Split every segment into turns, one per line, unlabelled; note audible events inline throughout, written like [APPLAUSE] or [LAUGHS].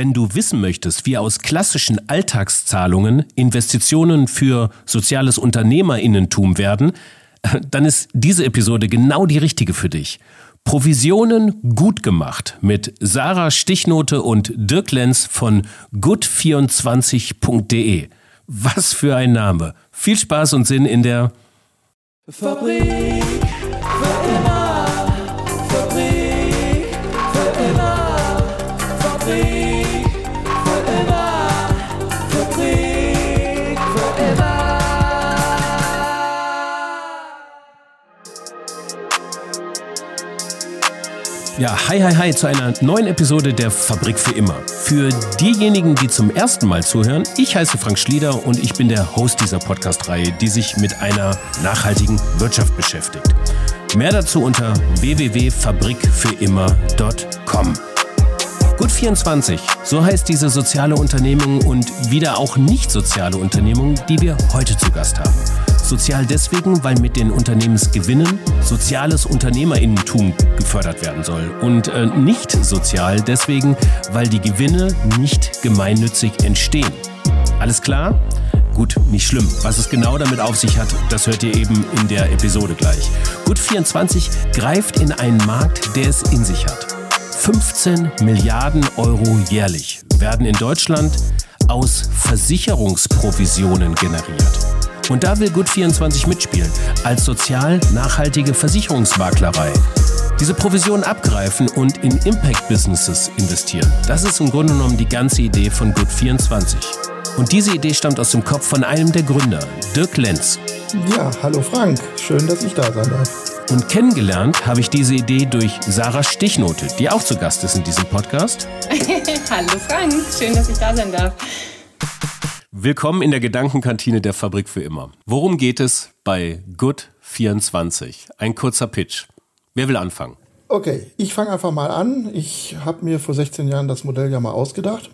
wenn du wissen möchtest, wie aus klassischen Alltagszahlungen Investitionen für soziales Unternehmerinnentum werden, [LAUGHS] dann ist diese Episode genau die richtige für dich. Provisionen gut gemacht mit Sarah Stichnote und Dirk Lenz von good24.de. Was für ein Name. Viel Spaß und Sinn in der Fabrik für immer. Ja, hi, hi, hi zu einer neuen Episode der Fabrik für immer. Für diejenigen, die zum ersten Mal zuhören, ich heiße Frank Schlieder und ich bin der Host dieser Podcast-Reihe, die sich mit einer nachhaltigen Wirtschaft beschäftigt. Mehr dazu unter www.fabrikfürimmer.com. Gut24, so heißt diese soziale Unternehmung und wieder auch nicht soziale Unternehmung, die wir heute zu Gast haben. Sozial deswegen, weil mit den Unternehmensgewinnen soziales Unternehmerinnentum gefördert werden soll. Und äh, nicht sozial deswegen, weil die Gewinne nicht gemeinnützig entstehen. Alles klar? Gut, nicht schlimm. Was es genau damit auf sich hat, das hört ihr eben in der Episode gleich. Gut24 greift in einen Markt, der es in sich hat. 15 Milliarden Euro jährlich werden in Deutschland aus Versicherungsprovisionen generiert. Und da will Gut24 mitspielen, als sozial nachhaltige Versicherungsmaklerei. Diese Provisionen abgreifen und in Impact-Businesses investieren. Das ist im Grunde genommen die ganze Idee von Gut24. Und diese Idee stammt aus dem Kopf von einem der Gründer, Dirk Lenz.
Ja, hallo Frank, schön, dass ich da sein darf.
Und kennengelernt habe ich diese Idee durch Sarah Stichnote, die auch zu Gast ist in diesem Podcast. [LAUGHS]
hallo Frank, schön, dass ich da sein darf.
Willkommen in der Gedankenkantine der Fabrik für immer. Worum geht es bei Good24? Ein kurzer Pitch. Wer will anfangen?
Okay, ich fange einfach mal an. Ich habe mir vor 16 Jahren das Modell ja mal ausgedacht.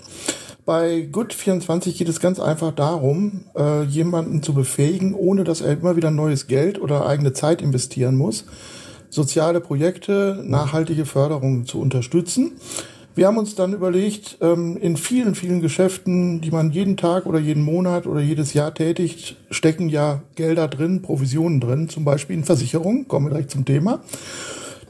Bei Good24 geht es ganz einfach darum, äh, jemanden zu befähigen, ohne dass er immer wieder neues Geld oder eigene Zeit investieren muss, soziale Projekte, nachhaltige Förderung zu unterstützen. Wir haben uns dann überlegt, ähm, in vielen, vielen Geschäften, die man jeden Tag oder jeden Monat oder jedes Jahr tätigt, stecken ja Gelder drin, Provisionen drin, zum Beispiel in Versicherungen, kommen wir direkt zum Thema.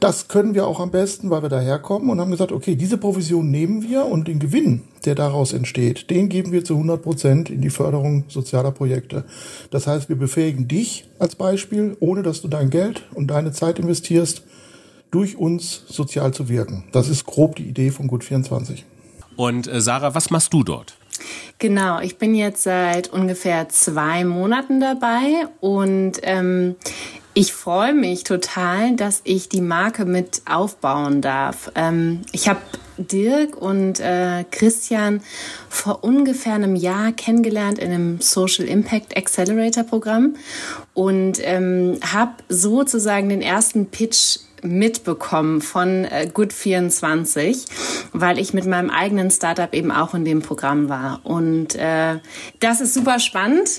Das können wir auch am besten, weil wir daherkommen und haben gesagt, okay, diese Provision nehmen wir und den Gewinn, der daraus entsteht, den geben wir zu 100 Prozent in die Förderung sozialer Projekte. Das heißt, wir befähigen dich als Beispiel, ohne dass du dein Geld und deine Zeit investierst, durch uns sozial zu wirken. Das ist grob die Idee von Gut24.
Und äh, Sarah, was machst du dort?
Genau, ich bin jetzt seit ungefähr zwei Monaten dabei und ähm, ich freue mich total, dass ich die Marke mit aufbauen darf. Ähm, ich habe Dirk und äh, Christian vor ungefähr einem Jahr kennengelernt in einem Social Impact Accelerator Programm und ähm, habe sozusagen den ersten Pitch mitbekommen von äh, Good24, weil ich mit meinem eigenen Startup eben auch in dem Programm war. Und äh, das ist super spannend.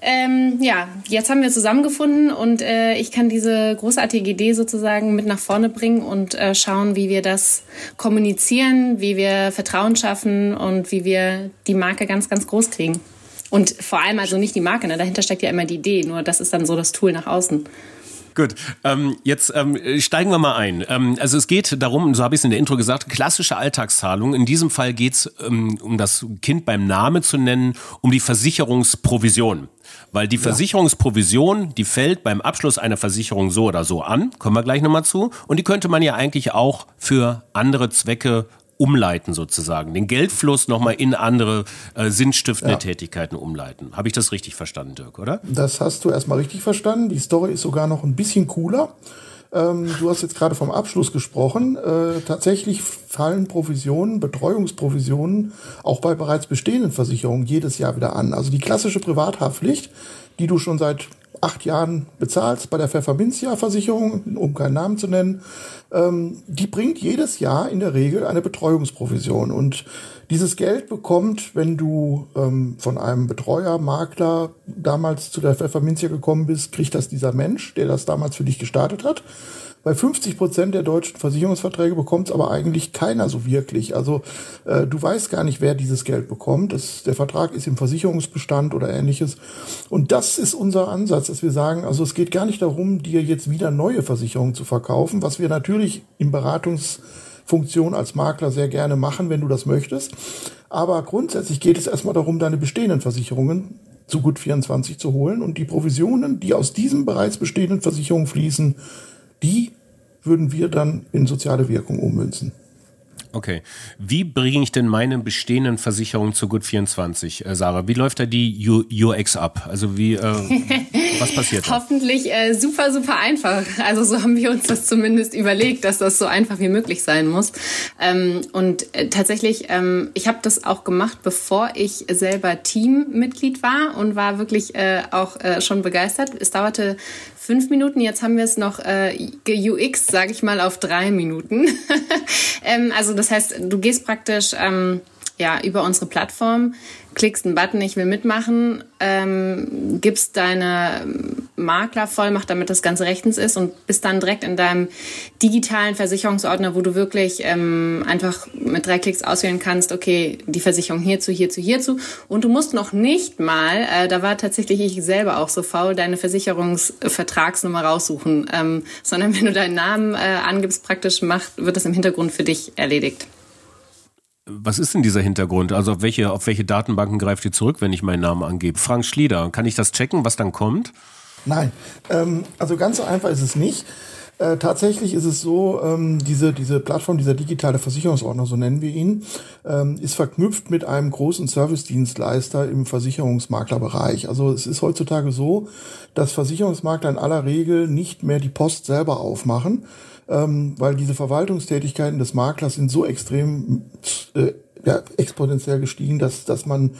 Ähm, ja, jetzt haben wir zusammengefunden und äh, ich kann diese großartige Idee sozusagen mit nach vorne bringen und äh, schauen, wie wir das kommunizieren, wie wir Vertrauen schaffen und wie wir die Marke ganz, ganz groß kriegen. Und vor allem also nicht die Marke, ne? dahinter steckt ja immer die Idee, nur das ist dann so das Tool nach außen.
Gut, ähm, jetzt ähm, steigen wir mal ein. Ähm, also es geht darum, so habe ich es in der Intro gesagt, klassische Alltagszahlung. In diesem Fall geht es, ähm, um das Kind beim Namen zu nennen, um die Versicherungsprovision. Weil die Versicherungsprovision, die fällt beim Abschluss einer Versicherung so oder so an, kommen wir gleich nochmal zu. Und die könnte man ja eigentlich auch für andere Zwecke umleiten sozusagen, den Geldfluss nochmal in andere äh, sinnstiftende ja. Tätigkeiten umleiten. Habe ich das richtig verstanden, Dirk, oder?
Das hast du erstmal richtig verstanden. Die Story ist sogar noch ein bisschen cooler. Ähm, du hast jetzt gerade vom Abschluss gesprochen. Äh, tatsächlich fallen Provisionen, Betreuungsprovisionen auch bei bereits bestehenden Versicherungen jedes Jahr wieder an. Also die klassische Privathaftpflicht, die du schon seit acht Jahren bezahlst bei der Pfefferminzia-Versicherung, um keinen Namen zu nennen, ähm, die bringt jedes Jahr in der Regel eine Betreuungsprovision. Und dieses Geld bekommt, wenn du ähm, von einem Betreuer, Makler damals zu der Pfefferminzia gekommen bist, kriegt das dieser Mensch, der das damals für dich gestartet hat. Bei 50 Prozent der deutschen Versicherungsverträge bekommt es aber eigentlich keiner so wirklich. Also äh, du weißt gar nicht, wer dieses Geld bekommt. Das, der Vertrag ist im Versicherungsbestand oder ähnliches. Und das ist unser Ansatz, dass wir sagen, also es geht gar nicht darum, dir jetzt wieder neue Versicherungen zu verkaufen, was wir natürlich im Beratungsfunktion als Makler sehr gerne machen, wenn du das möchtest. Aber grundsätzlich geht es erstmal darum, deine bestehenden Versicherungen zu gut 24 zu holen und die Provisionen, die aus diesen bereits bestehenden Versicherungen fließen, die würden wir dann in soziale Wirkung ummünzen.
Okay. Wie bringe ich denn meine bestehenden Versicherungen zu Gut 24, äh, Sarah? Wie läuft da die UX ab? Also wie, äh, [LAUGHS] was passiert?
Hoffentlich äh, super, super einfach. Also so haben wir uns das zumindest überlegt, dass das so einfach wie möglich sein muss. Ähm, und äh, tatsächlich, ähm, ich habe das auch gemacht, bevor ich selber Teammitglied war und war wirklich äh, auch äh, schon begeistert. Es dauerte fünf Minuten. Jetzt haben wir es noch äh, UX, sage ich mal, auf drei Minuten. [LAUGHS] ähm, also das heißt, du gehst praktisch ähm, ja über unsere Plattform, klickst einen Button, ich will mitmachen, ähm, gibst deine Maklervollmacht, damit das Ganze rechtens ist und bist dann direkt in deinem digitalen Versicherungsordner, wo du wirklich ähm, einfach mit drei Klicks auswählen kannst, okay, die Versicherung hierzu, hierzu, hierzu. Und du musst noch nicht mal, äh, da war tatsächlich ich selber auch so faul, deine Versicherungsvertragsnummer raussuchen, ähm, sondern [LAUGHS] wenn du deinen Namen äh, angibst, praktisch macht, wird das im Hintergrund für dich erledigt.
Was ist denn dieser Hintergrund? Also auf welche, auf welche Datenbanken greift ihr zurück, wenn ich meinen Namen angebe? Frank Schlieder, kann ich das checken, was dann kommt?
Nein, ähm, also ganz so einfach ist es nicht. Äh, tatsächlich ist es so, ähm, diese, diese Plattform, dieser digitale Versicherungsordner, so nennen wir ihn, ähm, ist verknüpft mit einem großen Servicedienstleister im Versicherungsmaklerbereich. Also es ist heutzutage so, dass Versicherungsmakler in aller Regel nicht mehr die Post selber aufmachen, ähm, weil diese Verwaltungstätigkeiten des Maklers sind so extrem äh, ja, exponentiell gestiegen, dass, dass man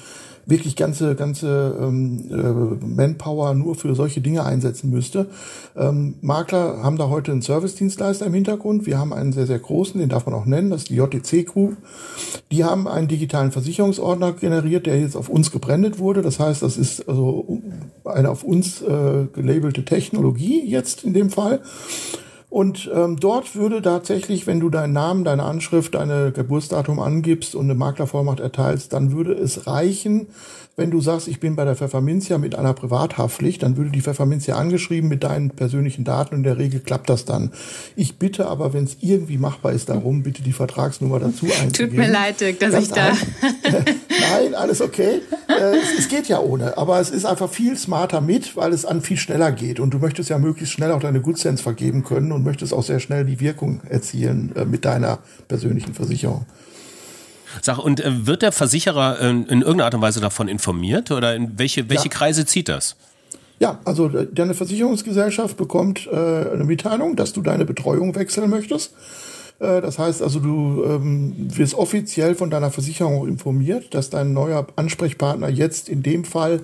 wirklich ganze, ganze ähm, äh, Manpower nur für solche Dinge einsetzen müsste. Ähm, Makler haben da heute einen Servicedienstleister im Hintergrund. Wir haben einen sehr, sehr großen, den darf man auch nennen, das ist die JTC Group. Die haben einen digitalen Versicherungsordner generiert, der jetzt auf uns gebrandet wurde. Das heißt, das ist also eine auf uns äh, gelabelte Technologie jetzt in dem Fall. Und ähm, dort würde tatsächlich, wenn du deinen Namen, deine Anschrift, deine Geburtsdatum angibst und eine Maklervollmacht erteilst, dann würde es reichen, wenn du sagst, ich bin bei der Pfefferminzia mit einer Privathaftpflicht, dann würde die Pfefferminzia angeschrieben mit deinen persönlichen Daten und in der Regel klappt das dann. Ich bitte aber, wenn es irgendwie machbar ist, darum, bitte die Vertragsnummer dazu einzugeben.
Tut mir leid, Dirk, dass Ganz ich da... [LAUGHS]
Nein, alles okay. Äh, es, es, geht ja ohne, aber es ist einfach viel smarter mit, weil es an viel schneller geht und du möchtest ja möglichst schnell auch deine Good Sense vergeben können und möchtest auch sehr schnell die Wirkung erzielen äh, mit deiner persönlichen Versicherung.
Sag, und äh, wird der Versicherer in irgendeiner Art und Weise davon informiert oder in welche, welche ja. Kreise zieht das?
Ja, also deine Versicherungsgesellschaft bekommt eine Mitteilung, dass du deine Betreuung wechseln möchtest. Äh, das heißt also, du ähm, wirst offiziell von deiner Versicherung informiert, dass dein neuer Ansprechpartner jetzt in dem Fall,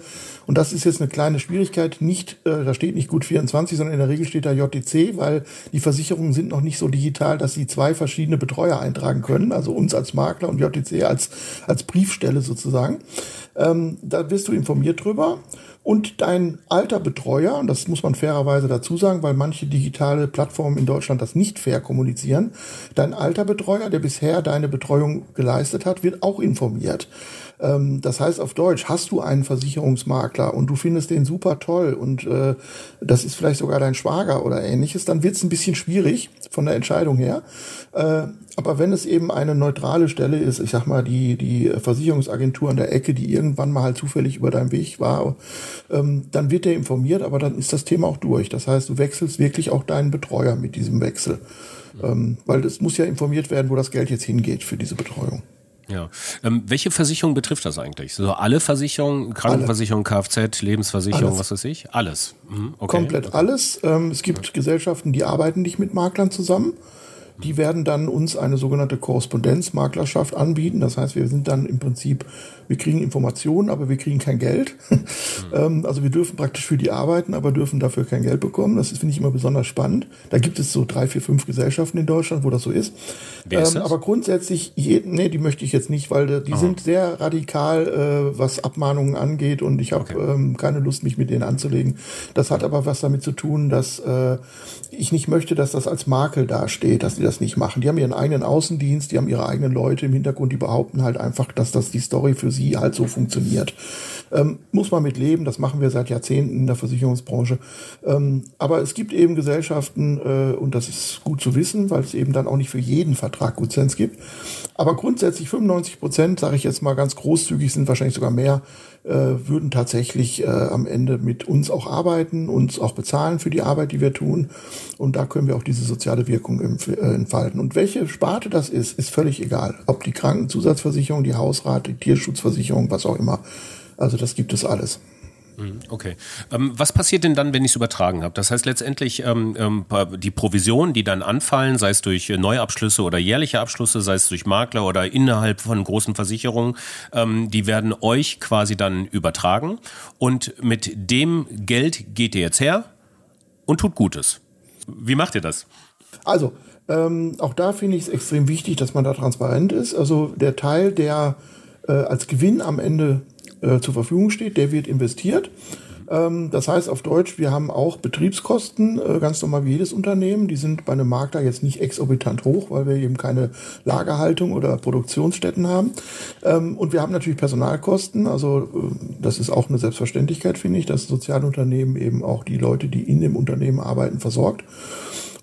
und das ist jetzt eine kleine Schwierigkeit, nicht, äh, da steht nicht gut 24, sondern in der Regel steht da JTC, weil die Versicherungen sind noch nicht so digital, dass sie zwei verschiedene Betreuer eintragen können, also uns als Makler und JTC als, als Briefstelle sozusagen. Ähm, da wirst du informiert drüber. Und dein alter Betreuer, und das muss man fairerweise dazu sagen, weil manche digitale Plattformen in Deutschland das nicht fair kommunizieren, dein alter Betreuer, der bisher deine Betreuung geleistet hat, wird auch informiert. Ähm, das heißt auf Deutsch, hast du einen Versicherungsmakler und du findest den super toll und äh, das ist vielleicht sogar dein Schwager oder ähnliches, dann wird es ein bisschen schwierig von der Entscheidung her. Äh, aber wenn es eben eine neutrale Stelle ist, ich sag mal, die, die Versicherungsagentur an der Ecke, die irgendwann mal halt zufällig über deinem Weg war, ähm, dann wird der informiert, aber dann ist das Thema auch durch. Das heißt, du wechselst wirklich auch deinen Betreuer mit diesem Wechsel. Ähm, weil es muss ja informiert werden, wo das Geld jetzt hingeht für diese Betreuung.
Ja. Ähm, welche Versicherung betrifft das eigentlich? So alle Versicherungen, Krankenversicherung, alle. Kfz, Lebensversicherung, alles. was weiß ich? Alles.
Mhm. Okay. Komplett okay. alles. Ähm, es gibt okay. Gesellschaften, die arbeiten nicht mit Maklern zusammen. Die werden dann uns eine sogenannte Korrespondenzmaklerschaft anbieten. Das heißt, wir sind dann im Prinzip, wir kriegen Informationen, aber wir kriegen kein Geld. Mhm. [LAUGHS] also wir dürfen praktisch für die arbeiten, aber dürfen dafür kein Geld bekommen. Das finde ich immer besonders spannend. Da gibt es so drei, vier, fünf Gesellschaften in Deutschland, wo das so ist. Wer ist ähm, das? aber grundsätzlich, je, nee, die möchte ich jetzt nicht, weil die Aha. sind sehr radikal, äh, was Abmahnungen angeht und ich habe okay. ähm, keine Lust, mich mit denen anzulegen. Das hat aber was damit zu tun, dass äh, ich nicht möchte, dass das als Makel dasteht, dass die das nicht machen. Die haben ihren eigenen Außendienst, die haben ihre eigenen Leute im Hintergrund, die behaupten halt einfach, dass das die Story für sie halt so funktioniert. Ähm, muss man mit leben, das machen wir seit Jahrzehnten in der Versicherungsbranche. Ähm, aber es gibt eben Gesellschaften, äh, und das ist gut zu wissen, weil es eben dann auch nicht für jeden Vertrag Gutsens gibt. Aber grundsätzlich 95 Prozent, sage ich jetzt mal ganz großzügig, sind wahrscheinlich sogar mehr, würden tatsächlich äh, am Ende mit uns auch arbeiten, uns auch bezahlen für die Arbeit, die wir tun. Und da können wir auch diese soziale Wirkung äh, entfalten. Und welche Sparte das ist, ist völlig egal. Ob die Krankenzusatzversicherung, die Hausrate, die Tierschutzversicherung, was auch immer. Also das gibt es alles.
Mhm, okay. Ähm, was passiert denn dann, wenn ich es übertragen habe? Das heißt letztendlich ähm, ähm, die Provisionen, die dann anfallen, sei es durch Neuabschlüsse oder jährliche Abschlüsse, sei es durch Makler oder innerhalb von großen Versicherungen, die werden euch quasi dann übertragen und mit dem Geld geht ihr jetzt her und tut Gutes. Wie macht ihr das?
Also, ähm, auch da finde ich es extrem wichtig, dass man da transparent ist. Also der Teil, der äh, als Gewinn am Ende äh, zur Verfügung steht, der wird investiert. Ähm, das heißt auf Deutsch, wir haben auch Betriebskosten, äh, ganz normal wie jedes Unternehmen. Die sind bei einem Makler jetzt nicht exorbitant hoch, weil wir eben keine Lagerhaltung oder Produktionsstätten haben. Ähm, und wir haben natürlich Personalkosten. Also äh, das ist auch eine Selbstverständlichkeit, finde ich, dass Sozialunternehmen eben auch die Leute, die in dem Unternehmen arbeiten, versorgt.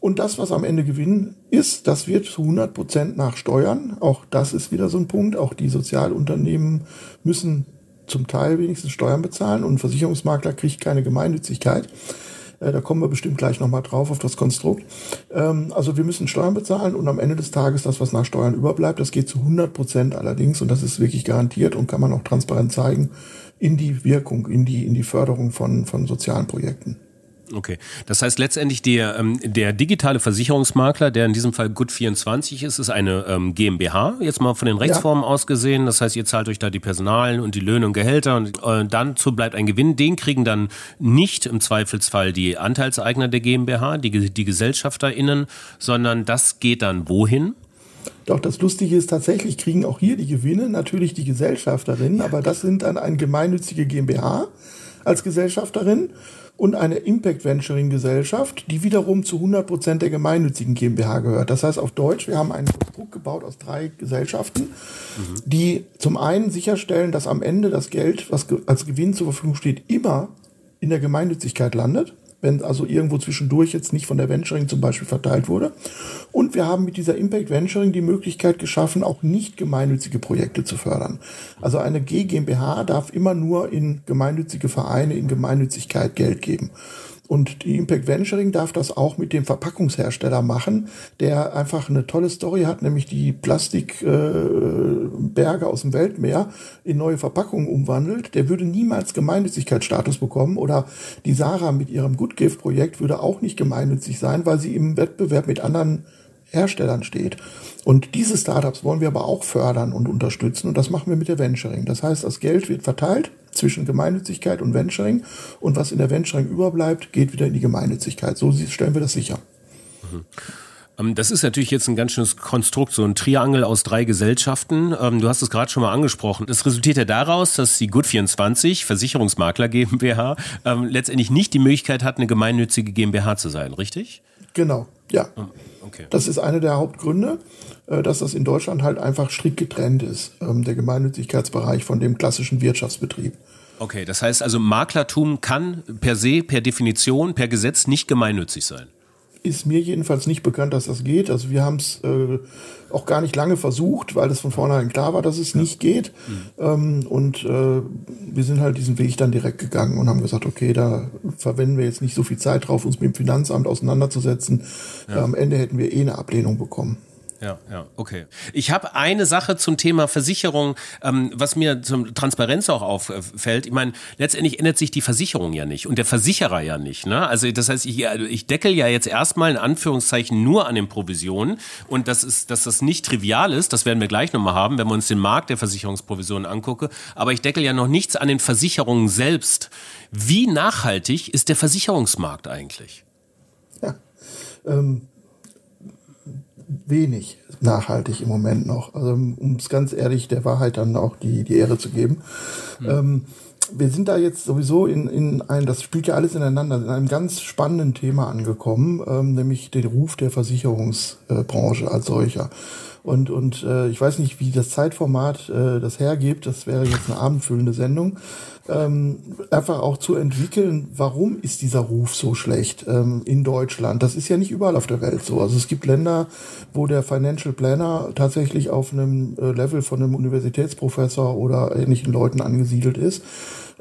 Und das, was am Ende Gewinn ist, das wird zu 100 Prozent nach Steuern. Auch das ist wieder so ein Punkt. Auch die Sozialunternehmen müssen zum Teil wenigstens Steuern bezahlen und ein Versicherungsmakler kriegt keine Gemeinnützigkeit. Äh, da kommen wir bestimmt gleich nochmal drauf auf das Konstrukt. Ähm, also wir müssen Steuern bezahlen und am Ende des Tages das, was nach Steuern überbleibt, das geht zu 100 Prozent allerdings und das ist wirklich garantiert und kann man auch transparent zeigen in die Wirkung, in die, in die Förderung von, von sozialen Projekten.
Okay, das heißt letztendlich der, ähm, der digitale Versicherungsmakler, der in diesem Fall Gut24 ist, ist eine ähm, GmbH, jetzt mal von den Rechtsformen ja. aus gesehen. Das heißt, ihr zahlt euch da die Personalen und die Löhne und Gehälter und äh, dann zu bleibt ein Gewinn. Den kriegen dann nicht im Zweifelsfall die Anteilseigner der GmbH, die, die GesellschafterInnen, sondern das geht dann wohin?
Doch das Lustige ist tatsächlich, kriegen auch hier die Gewinne natürlich die Gesellschafterinnen, aber das sind dann eine gemeinnützige GmbH als Gesellschafterin und eine Impact Venturing Gesellschaft, die wiederum zu 100 Prozent der gemeinnützigen GmbH gehört. Das heißt auf Deutsch, wir haben ein Konstrukt gebaut aus drei Gesellschaften, mhm. die zum einen sicherstellen, dass am Ende das Geld, was als Gewinn zur Verfügung steht, immer in der Gemeinnützigkeit landet wenn also irgendwo zwischendurch jetzt nicht von der Venturing zum Beispiel verteilt wurde. Und wir haben mit dieser Impact Venturing die Möglichkeit geschaffen, auch nicht gemeinnützige Projekte zu fördern. Also eine G GmbH darf immer nur in gemeinnützige Vereine, in Gemeinnützigkeit Geld geben. Und die Impact Venturing darf das auch mit dem Verpackungshersteller machen, der einfach eine tolle Story hat, nämlich die Plastikberge äh, aus dem Weltmeer in neue Verpackungen umwandelt. Der würde niemals Gemeinnützigkeitsstatus bekommen oder die Sarah mit ihrem Good Gift Projekt würde auch nicht gemeinnützig sein, weil sie im Wettbewerb mit anderen Herstellern steht. Und diese Startups wollen wir aber auch fördern und unterstützen und das machen wir mit der Venturing. Das heißt, das Geld wird verteilt zwischen Gemeinnützigkeit und Venturing und was in der Venturing überbleibt, geht wieder in die Gemeinnützigkeit. So stellen wir das sicher.
Mhm. Das ist natürlich jetzt ein ganz schönes Konstrukt, so ein Triangel aus drei Gesellschaften. Ähm, du hast es gerade schon mal angesprochen. Das resultiert ja daraus, dass die Gut24, Versicherungsmakler GmbH, ähm, letztendlich nicht die Möglichkeit hat, eine gemeinnützige GmbH zu sein, richtig?
Genau, ja. Hm, okay. Das ist einer der Hauptgründe, äh, dass das in Deutschland halt einfach strikt getrennt ist, ähm, der Gemeinnützigkeitsbereich von dem klassischen Wirtschaftsbetrieb.
Okay, das heißt also, Maklertum kann per se, per Definition, per Gesetz nicht gemeinnützig sein
ist mir jedenfalls nicht bekannt, dass das geht. Also wir haben es äh, auch gar nicht lange versucht, weil es von vornherein klar war, dass es ja. nicht geht. Mhm. Ähm, und äh, wir sind halt diesen Weg dann direkt gegangen und haben gesagt, okay, da verwenden wir jetzt nicht so viel Zeit drauf, uns mit dem Finanzamt auseinanderzusetzen. Ja. Am Ende hätten wir eh eine Ablehnung bekommen.
Ja, ja, okay. Ich habe eine Sache zum Thema Versicherung, ähm, was mir zum Transparenz auch auffällt. Ich meine, letztendlich ändert sich die Versicherung ja nicht und der Versicherer ja nicht. Ne? Also das heißt, ich, also ich deckel ja jetzt erstmal in Anführungszeichen nur an den Provisionen und das ist, dass das nicht trivial ist, das werden wir gleich nochmal haben, wenn wir uns den Markt der Versicherungsprovisionen angucken. Aber ich deckel ja noch nichts an den Versicherungen selbst. Wie nachhaltig ist der Versicherungsmarkt eigentlich?
Ja. Ähm wenig nachhaltig im Moment noch. Also um es ganz ehrlich der Wahrheit dann auch die, die Ehre zu geben. Mhm. Ähm, wir sind da jetzt sowieso in, in ein, das spielt ja alles ineinander, in einem ganz spannenden Thema angekommen, ähm, nämlich den Ruf der Versicherungsbranche als solcher. Und, und äh, ich weiß nicht, wie das Zeitformat äh, das hergibt, das wäre jetzt eine abendfüllende Sendung ähm, einfach auch zu entwickeln, warum ist dieser Ruf so schlecht ähm, in Deutschland. Das ist ja nicht überall auf der Welt so. Also es gibt Länder, wo der Financial Planner tatsächlich auf einem äh, Level von einem Universitätsprofessor oder ähnlichen Leuten angesiedelt ist.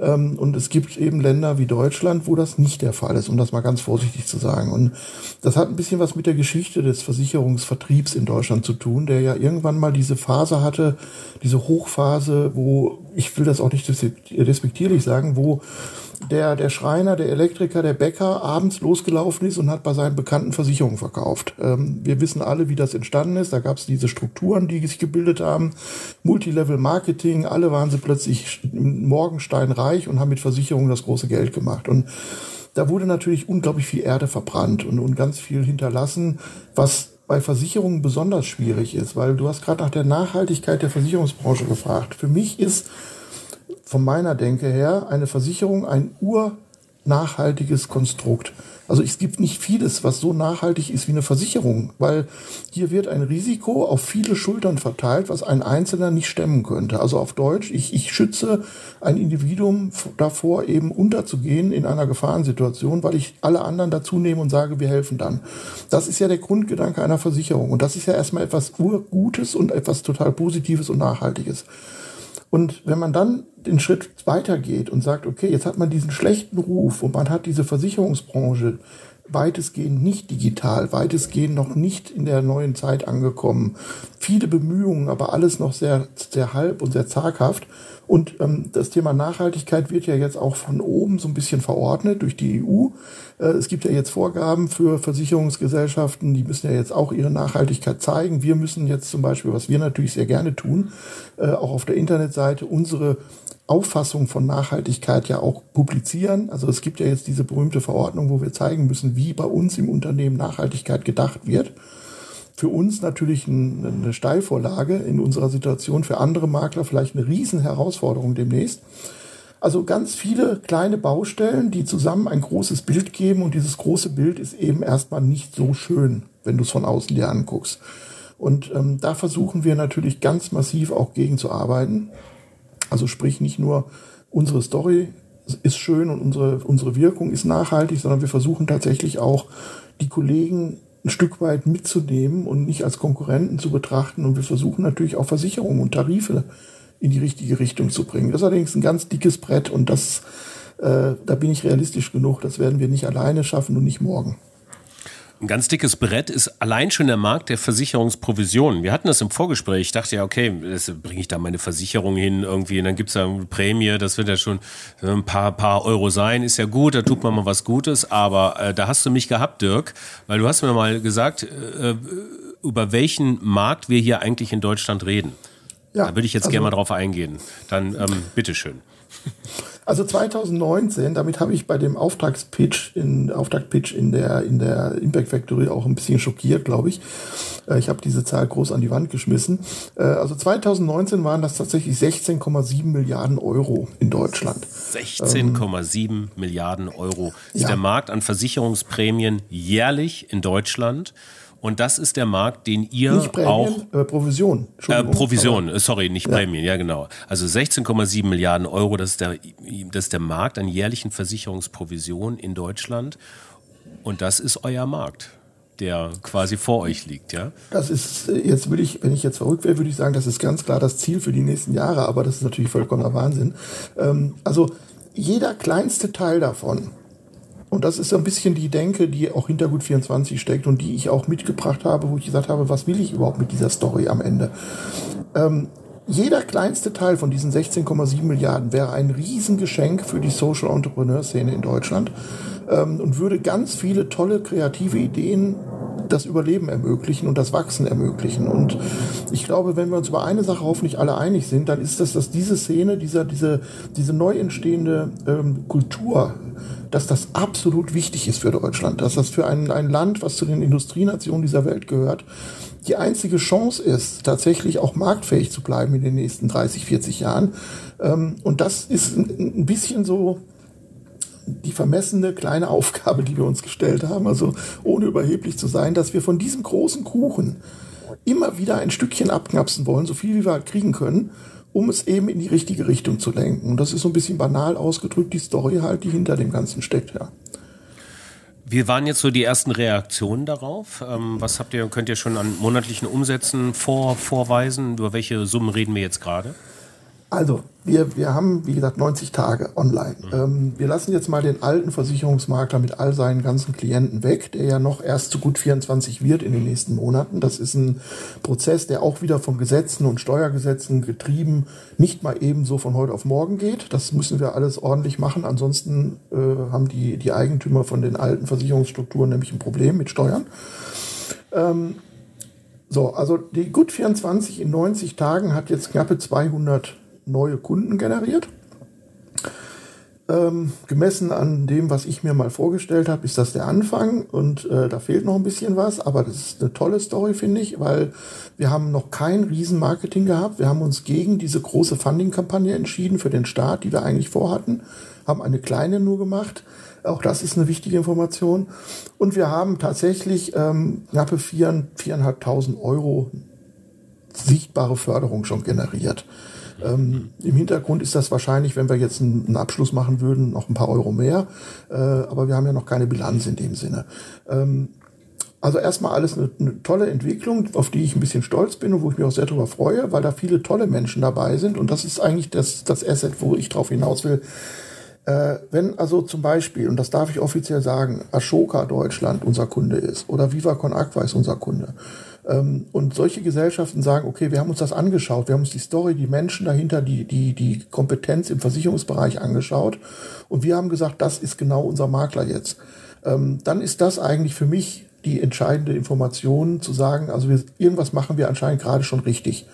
Ähm, und es gibt eben Länder wie Deutschland, wo das nicht der Fall ist, um das mal ganz vorsichtig zu sagen. Und das hat ein bisschen was mit der Geschichte des Versicherungsvertriebs in Deutschland zu tun, der ja irgendwann mal diese Phase hatte, diese Hochphase, wo, ich will das auch nicht respektierlich sagen, wo der, der Schreiner, der Elektriker, der Bäcker abends losgelaufen ist und hat bei seinen bekannten Versicherungen verkauft. Ähm, wir wissen alle, wie das entstanden ist. Da gab es diese Strukturen, die sich gebildet haben. Multilevel Marketing, alle waren sie plötzlich Morgenstein reich und haben mit Versicherungen das große Geld gemacht. Und da wurde natürlich unglaublich viel Erde verbrannt und, und ganz viel hinterlassen, was bei Versicherungen besonders schwierig ist, weil du hast gerade nach der Nachhaltigkeit der Versicherungsbranche gefragt. Für mich ist von meiner Denke her eine Versicherung ein urnachhaltiges Konstrukt. Also es gibt nicht vieles, was so nachhaltig ist wie eine Versicherung, weil hier wird ein Risiko auf viele Schultern verteilt, was ein Einzelner nicht stemmen könnte. Also auf Deutsch, ich, ich schütze ein Individuum davor, eben unterzugehen in einer Gefahrensituation, weil ich alle anderen dazu nehme und sage, wir helfen dann. Das ist ja der Grundgedanke einer Versicherung. Und das ist ja erstmal etwas Urgutes und etwas total Positives und Nachhaltiges. Und wenn man dann den Schritt weitergeht und sagt, okay, jetzt hat man diesen schlechten Ruf und man hat diese Versicherungsbranche weitestgehend nicht digital, weitestgehend noch nicht in der neuen Zeit angekommen. Viele Bemühungen, aber alles noch sehr, sehr halb und sehr zaghaft. Und ähm, das Thema Nachhaltigkeit wird ja jetzt auch von oben so ein bisschen verordnet durch die EU. Äh, es gibt ja jetzt Vorgaben für Versicherungsgesellschaften, die müssen ja jetzt auch ihre Nachhaltigkeit zeigen. Wir müssen jetzt zum Beispiel, was wir natürlich sehr gerne tun, äh, auch auf der Internetseite unsere Auffassung von Nachhaltigkeit ja auch publizieren. Also es gibt ja jetzt diese berühmte Verordnung, wo wir zeigen müssen, wie bei uns im Unternehmen Nachhaltigkeit gedacht wird für uns natürlich eine Steilvorlage in unserer Situation, für andere Makler vielleicht eine Riesenherausforderung demnächst. Also ganz viele kleine Baustellen, die zusammen ein großes Bild geben und dieses große Bild ist eben erstmal nicht so schön, wenn du es von außen dir anguckst. Und ähm, da versuchen wir natürlich ganz massiv auch gegen zu arbeiten. Also sprich nicht nur unsere Story ist schön und unsere, unsere Wirkung ist nachhaltig, sondern wir versuchen tatsächlich auch die Kollegen ein Stück weit mitzunehmen und nicht als Konkurrenten zu betrachten. Und wir versuchen natürlich auch Versicherungen und Tarife in die richtige Richtung zu bringen. Das ist allerdings ein ganz dickes Brett und das, äh, da bin ich realistisch genug. Das werden wir nicht alleine schaffen und nicht morgen.
Ein ganz dickes Brett ist allein schon der Markt der Versicherungsprovisionen. Wir hatten das im Vorgespräch. Ich dachte ja, okay, bringe ich da meine Versicherung hin irgendwie und dann gibt's da eine Prämie. Das wird ja schon ein paar, paar Euro sein. Ist ja gut, da tut man mal was Gutes. Aber äh, da hast du mich gehabt, Dirk, weil du hast mir mal gesagt, äh, über welchen Markt wir hier eigentlich in Deutschland reden. Ja, da würde ich jetzt also, gerne mal drauf eingehen. Dann ähm, bitteschön.
Also 2019, damit habe ich bei dem Auftragspitch in Auftaktpitch in der in der Impact Factory auch ein bisschen schockiert, glaube ich. Äh, ich habe diese Zahl groß an die Wand geschmissen. Äh, also 2019 waren das tatsächlich 16,7 Milliarden Euro in Deutschland.
16,7 ähm, Milliarden Euro ist ja. der Markt an Versicherungsprämien jährlich in Deutschland. Und das ist der Markt, den ihr nicht Prämien, auch.
Äh, Provision.
Äh, Provision, aber, sorry, nicht ja. Prämien, ja genau. Also 16,7 Milliarden Euro, das ist, der, das ist der Markt an jährlichen Versicherungsprovisionen in Deutschland. Und das ist euer Markt der quasi vor euch liegt, ja?
Das ist, äh, jetzt würde ich, wenn ich jetzt verrückt wäre, würde ich sagen, das ist ganz klar das Ziel für die nächsten Jahre, aber das ist natürlich vollkommener Wahnsinn. Ähm, also jeder kleinste Teil davon Und das ist so ein bisschen die Denke, die auch hinter Gut 24 steckt und die ich auch mitgebracht habe, wo ich gesagt habe, was will ich überhaupt mit dieser Story am Ende? Ähm, jeder kleinste Teil von diesen 16,7 Milliarden wäre ein Riesengeschenk für die Social Entrepreneur Szene in Deutschland ähm, und würde ganz viele tolle kreative Ideen das Überleben ermöglichen und das Wachsen ermöglichen. Und ich glaube, wenn wir uns über eine Sache hoffentlich alle einig sind, dann ist das, dass diese Szene, dieser, diese, diese neu entstehende ähm, Kultur, dass das absolut wichtig ist für Deutschland, dass das für ein, ein Land, was zu den Industrienationen dieser Welt gehört, die einzige Chance ist, tatsächlich auch marktfähig zu bleiben in den nächsten 30, 40 Jahren. Ähm, und das ist ein bisschen so die vermessene kleine Aufgabe, die wir uns gestellt haben, also ohne überheblich zu sein, dass wir von diesem großen Kuchen immer wieder ein Stückchen abknapsen wollen, so viel wie wir halt kriegen können, um es eben in die richtige Richtung zu lenken. Und das ist so ein bisschen banal ausgedrückt, die Story halt, die hinter dem Ganzen steckt, ja.
Wie waren jetzt so die ersten Reaktionen darauf? Ähm, was habt ihr, könnt ihr schon an monatlichen Umsätzen vor, vorweisen? Über welche Summen reden wir jetzt gerade?
Also, wir, wir haben, wie gesagt, 90 Tage online. Mhm. Ähm, wir lassen jetzt mal den alten Versicherungsmakler mit all seinen ganzen Klienten weg, der ja noch erst zu gut 24 wird in den nächsten Monaten. Das ist ein Prozess, der auch wieder von Gesetzen und Steuergesetzen getrieben nicht mal eben so von heute auf morgen geht. Das müssen wir alles ordentlich machen. Ansonsten äh, haben die, die Eigentümer von den alten Versicherungsstrukturen nämlich ein Problem mit Steuern. Ähm, so, also die Gut 24 in 90 Tagen hat jetzt knappe 200 neue Kunden generiert. Ähm, gemessen an dem, was ich mir mal vorgestellt habe, ist das der Anfang und äh, da fehlt noch ein bisschen was, aber das ist eine tolle Story, finde ich, weil wir haben noch kein Riesenmarketing gehabt. Wir haben uns gegen diese große Funding-Kampagne entschieden für den Start, die wir eigentlich vorhatten, haben eine kleine nur gemacht. Auch das ist eine wichtige Information. Und wir haben tatsächlich ähm, knappe 4.500 Euro sichtbare Förderung schon generiert. Ähm, Im Hintergrund ist das wahrscheinlich, wenn wir jetzt einen, Abschluss machen würden, noch ein paar Euro mehr. Äh, aber wir haben ja noch keine Bilanz in dem Sinne. Ähm, also erstmal alles eine, eine, tolle Entwicklung, auf die ich ein bisschen stolz bin und wo ich mich auch sehr darüber freue, weil da viele tolle Menschen dabei sind. Und das ist eigentlich das, das Asset, wo ich drauf hinaus will. Äh, wenn also zum Beispiel, und das darf ich offiziell sagen, Ashoka Deutschland unser Kunde ist oder Viva Con Aqua ist unser Kunde, und solche Gesellschaften sagen, okay, wir haben uns das angeschaut, wir haben uns die Story, die Menschen dahinter, die, die, die Kompetenz im Versicherungsbereich angeschaut und wir haben gesagt, das ist genau unser Makler jetzt. Ähm, dann ist das eigentlich für mich die entscheidende Information zu sagen, also wir, irgendwas machen wir anscheinend gerade schon richtig.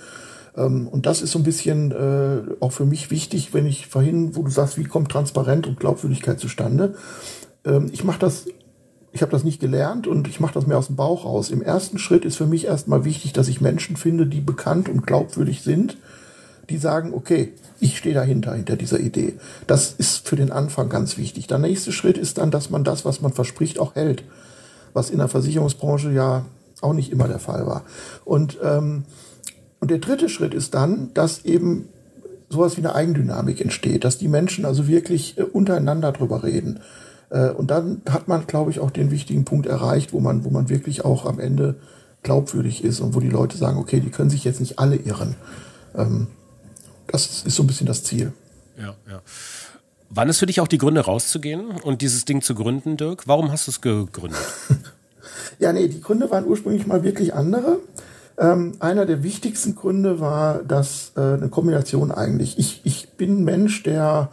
Ähm, und das ist so ein bisschen äh, auch für mich wichtig, wenn ich vorhin, wo du sagst, wie kommt Transparenz und Glaubwürdigkeit zustande. ich mache das ich habe das nicht gelernt und ich mache das mir aus dem Bauch raus. Im ersten Schritt ist für mich erstmal wichtig, dass ich Menschen finde, die bekannt und glaubwürdig sind, die sagen, okay, ich stehe dahinter, hinter dieser Idee. Das ist für den Anfang ganz wichtig. Der nächste Schritt ist dann, dass man das, was man verspricht, auch hält. Was in der Versicherungsbranche ja auch nicht immer der Fall war. Und, ähm, und der dritte Schritt ist dann, dass eben sowas wie eine Eigendynamik entsteht, dass die Menschen also wirklich äh, untereinander drüber reden. Äh, und dann hat man, glaube ich, auch den wichtigen Punkt erreicht, wo man, wo man wirklich auch am Ende glaubwürdig ist und wo die Leute sagen, okay, die können sich jetzt nicht alle irren. Ähm, das ist so ein bisschen das Ziel.
Ja, ja. Wann ist für dich auch die Gründe rauszugehen und dieses Ding zu gründen, Dirk? Warum hast du es gegründet? [LAUGHS]
ja, nee, die Gründe waren ursprünglich mal wirklich andere. Ähm, einer der wichtigsten Gründe war, dass äh, eine Kombination eigentlich. Ich, ich bin ein Mensch, der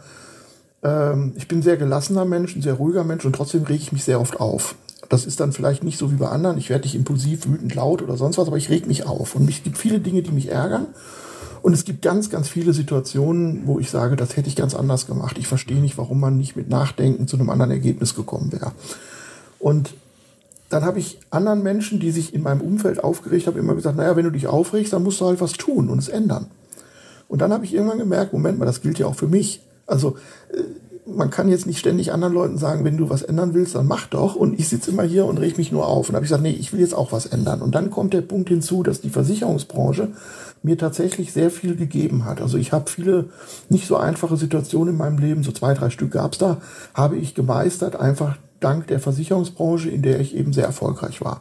ähm, ich bin sehr gelassener Mensch, ein sehr ruhiger Mensch und trotzdem rege ich mich sehr oft auf. Das ist dann vielleicht nicht so wie bei anderen. Ich werde nicht impulsiv, wütend, laut oder sonst was, aber ich reg mich auf. Und es gibt viele Dinge, die mich ärgern. Und es gibt ganz, ganz viele Situationen, wo ich sage, das hätte ich ganz anders gemacht. Ich verstehe nicht, warum man nicht mit Nachdenken zu einem anderen Ergebnis gekommen wäre. Und dann habe ich anderen Menschen, die sich in meinem Umfeld aufgeregt haben, immer gesagt, naja, wenn du dich aufregst, dann musst du halt was tun und es ändern. Und dann habe ich irgendwann gemerkt, Moment mal, das gilt ja auch für mich. Also äh, man kann jetzt nicht ständig anderen Leuten sagen, wenn du was ändern willst, dann mach doch. Und ich sitze immer hier und reg mich nur auf. Und habe ich gesagt, nee, ich will jetzt auch was ändern. Und dann kommt der Punkt hinzu, dass die Versicherungsbranche mir tatsächlich sehr viel gegeben hat. Also ich habe viele nicht so einfache Situationen in meinem Leben, so zwei, drei Stück gab's da, habe ich gemeistert, einfach dank der Versicherungsbranche, in der ich eben sehr erfolgreich war.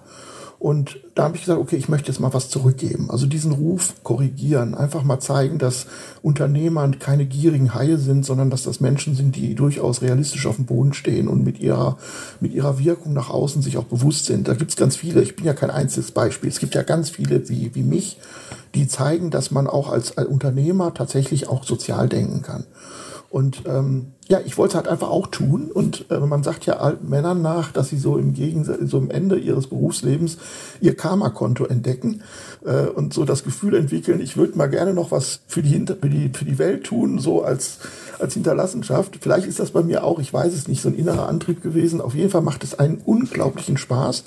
Und da habe ich gesagt, okay, ich möchte jetzt mal was zurückgeben. Also diesen Ruf korrigieren, einfach mal zeigen, dass Unternehmer keine gierigen Haie sind, sondern dass das Menschen sind, die durchaus realistisch auf dem Boden stehen und mit ihrer, mit ihrer Wirkung nach außen sich auch bewusst sind. Da gibt es ganz viele, ich bin ja kein einziges Beispiel, es gibt ja ganz viele wie, wie mich, die zeigen, dass man auch als Unternehmer tatsächlich auch sozial denken kann. Und ähm, ja, ich wollte es halt einfach auch tun. Und äh, man sagt ja alten Männern nach, dass sie so im Gegensatz, so am Ende ihres Berufslebens ihr Karma-Konto entdecken äh, und so das Gefühl entwickeln, ich würde mal gerne noch was für die, für die, für die Welt tun, so als, als Hinterlassenschaft. Vielleicht ist das bei mir auch, ich weiß es nicht, so ein innerer Antrieb gewesen. Auf jeden Fall macht es einen unglaublichen Spaß.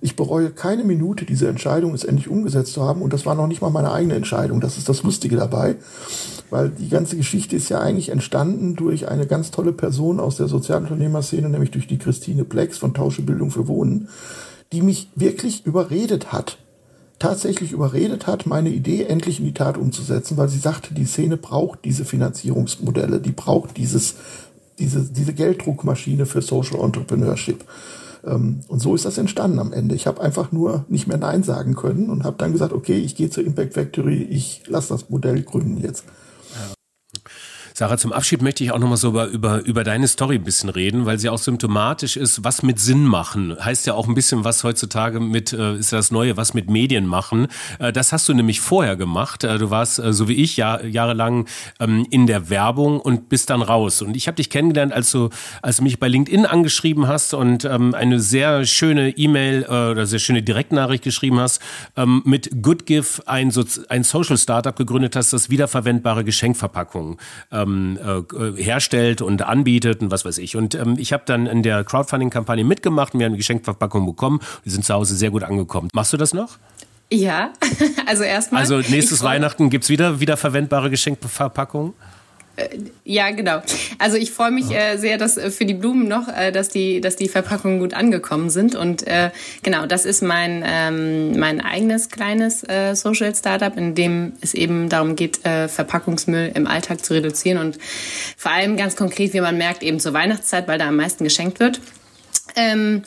Ich bereue keine Minute, diese Entscheidung es endlich umgesetzt zu haben. Und das war noch nicht mal meine eigene Entscheidung. Das ist das Lustige dabei weil die ganze Geschichte ist ja eigentlich entstanden durch eine ganz tolle Person aus der Sozialunternehmerszene, nämlich durch die Christine Plex von Tausche Bildung für Wohnen, die mich wirklich überredet hat, tatsächlich überredet hat, meine Idee endlich in die Tat umzusetzen, weil sie sagte, die Szene braucht diese Finanzierungsmodelle, die braucht dieses, diese, diese Gelddruckmaschine für Social Entrepreneurship. Ähm, und so ist das entstanden am Ende. Ich habe einfach nur nicht mehr Nein sagen können und habe dann gesagt, okay, ich gehe zur Impact Factory, ich lasse das Modell gründen jetzt.
Sarah, zum Abschied möchte ich auch nochmal so über, über, über deine Story ein bisschen reden, weil sie auch symptomatisch ist, was mit Sinn machen. Heißt ja auch ein bisschen was heutzutage mit, äh, ist das Neue, was mit Medien machen. Äh, das hast du nämlich vorher gemacht. Äh, du warst, äh, so wie ich, Jahr, jahrelang ähm, in der Werbung und bist dann raus. Und ich habe dich kennengelernt, als du, als du mich bei LinkedIn angeschrieben hast und ähm, eine sehr schöne E-Mail äh, oder sehr schöne Direktnachricht geschrieben hast, ähm, mit GoodGive ein, so ein Social Startup gegründet hast, das wiederverwendbare Geschenkverpackungen ähm, äh, herstellt und anbietet und was weiß ich. Und ähm, ich habe dann in der Crowdfunding-Kampagne mitgemacht und wir haben eine Geschenkverpackung bekommen. Die sind zu Hause sehr gut angekommen. Machst du das noch?
Ja, [LAUGHS] also erstmal.
Also nächstes Weihnachten gibt's wieder wiederverwendbare Geschenkverpackungen?
Äh, ja, genau. Also ich freue mich äh, sehr, dass äh, für die Blumen noch, äh, dass die, dass die Verpackungen gut angekommen sind. Und äh, genau, das ist mein ähm, mein eigenes kleines äh, Social Startup, in dem es eben darum geht, äh, Verpackungsmüll im Alltag zu reduzieren und vor allem ganz konkret, wie man merkt, eben zur Weihnachtszeit, weil da am meisten geschenkt wird. Ähm,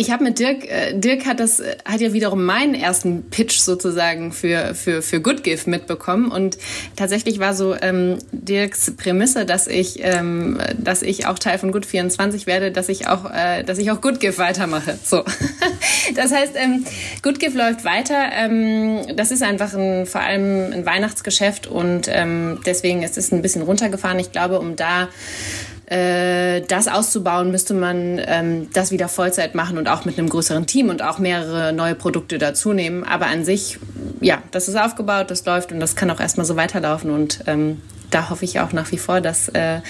ich habe mit Dirk, äh, Dirk hat das, äh, hat ja wiederum meinen ersten Pitch sozusagen für, für, für Good Gift mitbekommen und tatsächlich war so ähm, Dirks Prämisse, dass ich, ähm, dass ich auch Teil von Good 24 werde, dass ich auch, äh, dass ich auch Good Gift weitermache. So. [LAUGHS] das heißt, ähm, Good Gift läuft weiter. Ähm, das ist einfach ein, vor allem ein Weihnachtsgeschäft und ähm, deswegen ist es ein bisschen runtergefahren. Ich glaube, um da äh, das auszubauen, müsste man ähm, das wieder Vollzeit machen und auch mit einem größeren Team und auch mehrere neue Produkte dazu nehmen. Aber an sich, ja, das ist aufgebaut, das läuft und das kann auch erstmal so weiterlaufen und ähm, da hoffe ich auch nach wie vor, dass äh,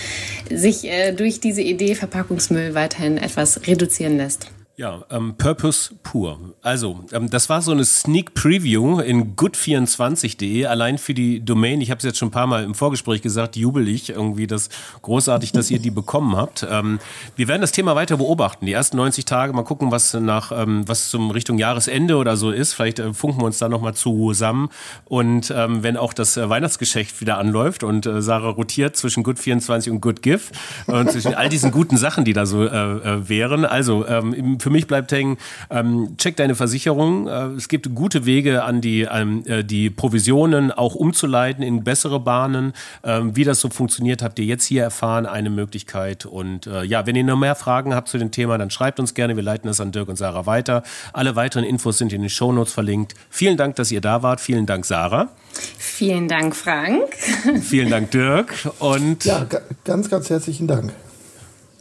sich äh, durch diese Idee Verpackungsmüll weiterhin etwas reduzieren lässt.
Ja, ähm, Purpose pur. Also, ähm, das war so eine Sneak Preview in good24.de, allein für die Domain. Ich habe es jetzt schon ein paar Mal im Vorgespräch gesagt, jubel ich irgendwie, das großartig, dass ihr die [LAUGHS] bekommen habt. Ähm, wir werden das Thema weiter beobachten. Die ersten 90 Tage, mal gucken, was nach, ähm, was zum Richtung Jahresende oder so ist. Vielleicht äh, funken wir uns da nochmal zusammen. Und ähm, wenn auch das äh, Weihnachtsgeschäft wieder anläuft und äh, Sarah rotiert zwischen Good24 und Good Give und zwischen all diesen guten Sachen, die da so äh, äh wären. Also, ähm, für für mich bleibt hängen, ähm, check deine Versicherung. Äh, es gibt gute Wege an die, ähm, äh, die Provisionen auch umzuleiten in bessere Bahnen. Ähm, wie das so funktioniert, habt ihr jetzt hier erfahren, eine Möglichkeit. Und äh, ja, wenn ihr noch mehr Fragen habt zu dem Thema, dann schreibt uns gerne. Wir leiten das an Dirk und Sarah weiter. Alle weiteren Infos sind in den Shownotes verlinkt. Vielen Dank, dass ihr da wart. Vielen Dank, Sarah.
Vielen Dank, Frank.
Vielen Dank, Dirk. Und
ja, ganz, ganz herzlichen Dank.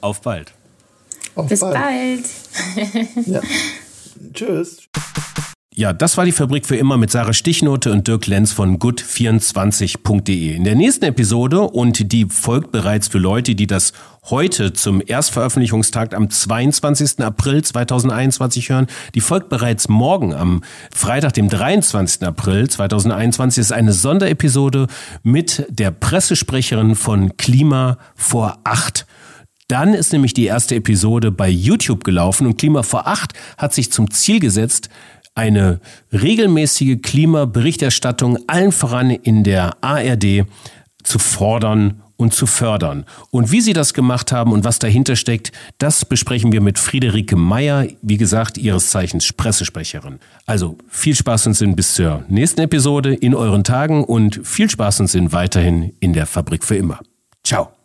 Auf bald.
Auf Bis bald. bald.
ja. [LAUGHS] Tschüss.
Ja, das war die Fabrik für immer mit Sarah Stichnote und Dirk Lenz von good24.de. In der nächsten Episode, und die folgt bereits für Leute, die das heute zum Erstveröffentlichungstag am 22. April 2021 hören, die folgt bereits morgen am Freitag, dem 23. April 2021, ist eine Sonderepisode mit der Pressesprecherin von Klima vor acht. Dann ist nämlich die erste Episode bei YouTube gelaufen und Klima vor acht hat sich zum Ziel gesetzt, eine regelmäßige Klimaberichterstattung allen voran in der ARD zu fordern und zu fördern. Und wie sie das gemacht haben und was dahinter steckt, das besprechen wir mit Friederike Meyer, wie gesagt, ihres Zeichens Pressesprecherin. Also viel Spaß und Sinn bis zur nächsten Episode in euren Tagen und viel Spaß und Sinn weiterhin in der Fabrik für immer. Ciao.